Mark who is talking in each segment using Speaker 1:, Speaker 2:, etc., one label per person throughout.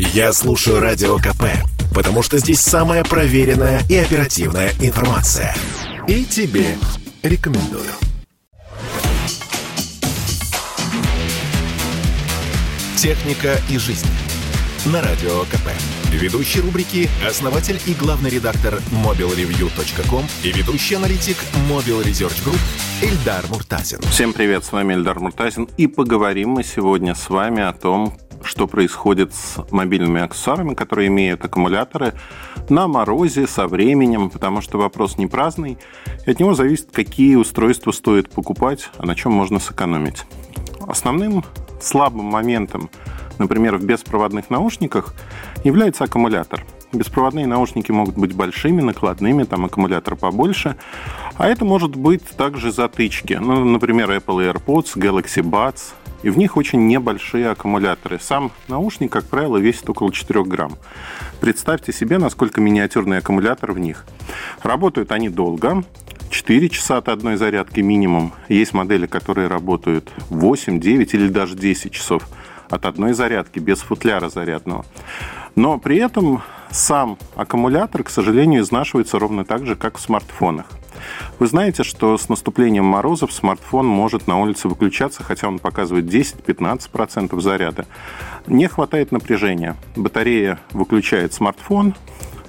Speaker 1: Я слушаю Радио КП, потому что здесь самая проверенная и оперативная информация. И тебе рекомендую. «Техника и жизнь» на Радио КП. Ведущий рубрики – основатель и главный редактор mobilreview.com и ведущий аналитик Mobile Research Group Эльдар Муртазин.
Speaker 2: Всем привет, с вами Эльдар Муртазин. И поговорим мы сегодня с вами о том, что происходит с мобильными аксессуарами, которые имеют аккумуляторы на морозе со временем, потому что вопрос не праздный, и от него зависит, какие устройства стоит покупать, а на чем можно сэкономить. Основным слабым моментом, например, в беспроводных наушниках является аккумулятор. Беспроводные наушники могут быть большими, накладными, там аккумулятор побольше. А это может быть также затычки. Ну, например, Apple AirPods, Galaxy Buds. И в них очень небольшие аккумуляторы. Сам наушник, как правило, весит около 4 грамм. Представьте себе, насколько миниатюрный аккумулятор в них. Работают они долго. 4 часа от одной зарядки минимум. Есть модели, которые работают 8, 9 или даже 10 часов от одной зарядки, без футляра зарядного. Но при этом сам аккумулятор, к сожалению, изнашивается ровно так же, как в смартфонах. Вы знаете, что с наступлением морозов смартфон может на улице выключаться, хотя он показывает 10-15% заряда. Не хватает напряжения. Батарея выключает смартфон,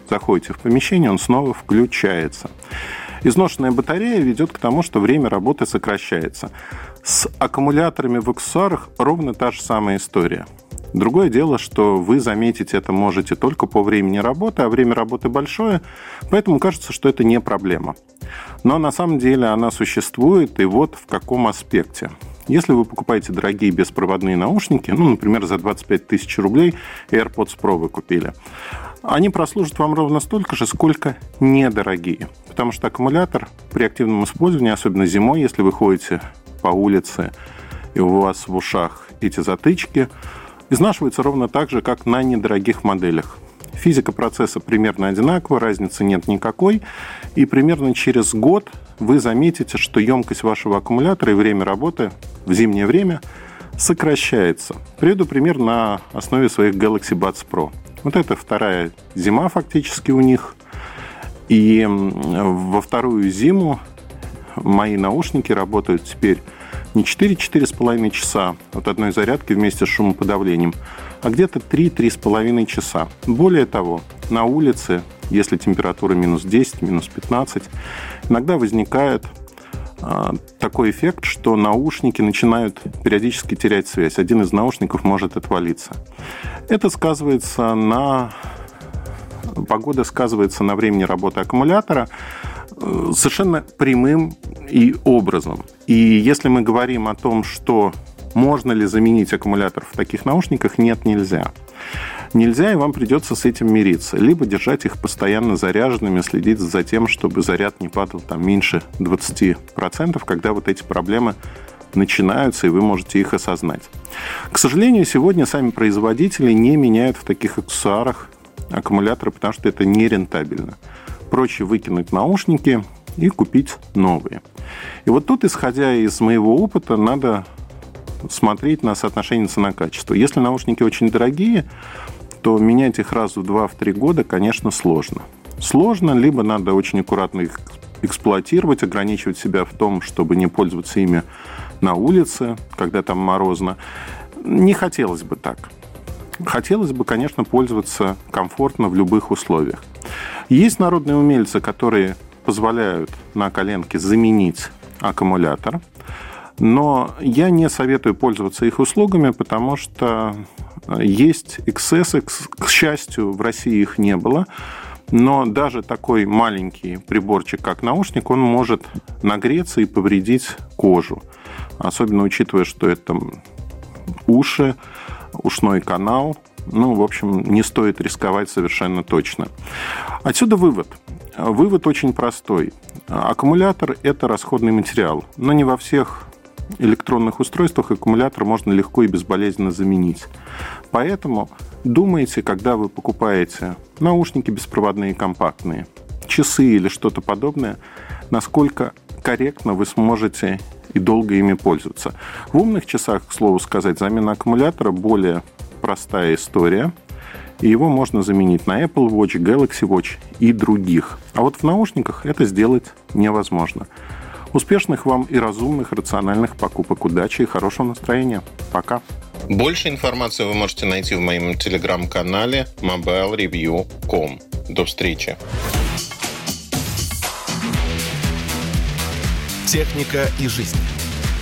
Speaker 2: заходите в помещение, он снова включается. Изношенная батарея ведет к тому, что время работы сокращается. С аккумуляторами в аксессуарах ровно та же самая история. Другое дело, что вы заметить это можете только по времени работы, а время работы большое, поэтому кажется, что это не проблема. Но на самом деле она существует, и вот в каком аспекте. Если вы покупаете дорогие беспроводные наушники, ну, например, за 25 тысяч рублей AirPods Pro вы купили, они прослужат вам ровно столько же, сколько недорогие. Потому что аккумулятор при активном использовании, особенно зимой, если вы ходите по улице и у вас в ушах эти затычки, изнашивается ровно так же, как на недорогих моделях. Физика процесса примерно одинакова, разницы нет никакой. И примерно через год вы заметите, что емкость вашего аккумулятора и время работы в зимнее время сокращается. Приведу пример на основе своих Galaxy Buds Pro. Вот это вторая зима фактически у них. И во вторую зиму мои наушники работают теперь не 4-4,5 часа от одной зарядки вместе с шумоподавлением, а где-то 3-3,5 часа. Более того, на улице, если температура минус 10, минус 15, иногда возникает а, такой эффект, что наушники начинают периодически терять связь. Один из наушников может отвалиться. Это сказывается на... Погода сказывается на времени работы аккумулятора, совершенно прямым и образом. И если мы говорим о том, что можно ли заменить аккумулятор в таких наушниках, нет, нельзя. Нельзя, и вам придется с этим мириться. Либо держать их постоянно заряженными, следить за тем, чтобы заряд не падал там меньше 20%, когда вот эти проблемы начинаются, и вы можете их осознать. К сожалению, сегодня сами производители не меняют в таких аксессуарах аккумуляторы, потому что это нерентабельно проще выкинуть наушники и купить новые. И вот тут, исходя из моего опыта, надо смотреть на соотношение цена-качество. Если наушники очень дорогие, то менять их раз в 2-3 года, конечно, сложно. Сложно, либо надо очень аккуратно их эксплуатировать, ограничивать себя в том, чтобы не пользоваться ими на улице, когда там морозно. Не хотелось бы так. Хотелось бы, конечно, пользоваться комфортно в любых условиях. Есть народные умельцы, которые позволяют на коленке заменить аккумулятор, но я не советую пользоваться их услугами, потому что есть эксцессы, к счастью, в России их не было, но даже такой маленький приборчик, как наушник, он может нагреться и повредить кожу. Особенно учитывая, что это уши, ушной канал, ну, в общем, не стоит рисковать совершенно точно. Отсюда вывод. Вывод очень простой. Аккумулятор – это расходный материал, но не во всех электронных устройствах аккумулятор можно легко и безболезненно заменить. Поэтому думайте, когда вы покупаете наушники беспроводные компактные, часы или что-то подобное, насколько корректно вы сможете и долго ими пользоваться. В умных часах, к слову сказать, замена аккумулятора более простая история. и его можно заменить на Apple Watch, Galaxy Watch и других. А вот в наушниках это сделать невозможно. Успешных вам и разумных, рациональных покупок. Удачи и хорошего настроения. Пока.
Speaker 3: Больше информации вы можете найти в моем телеграм-канале mobilereview.com. До встречи.
Speaker 1: Техника и жизнь.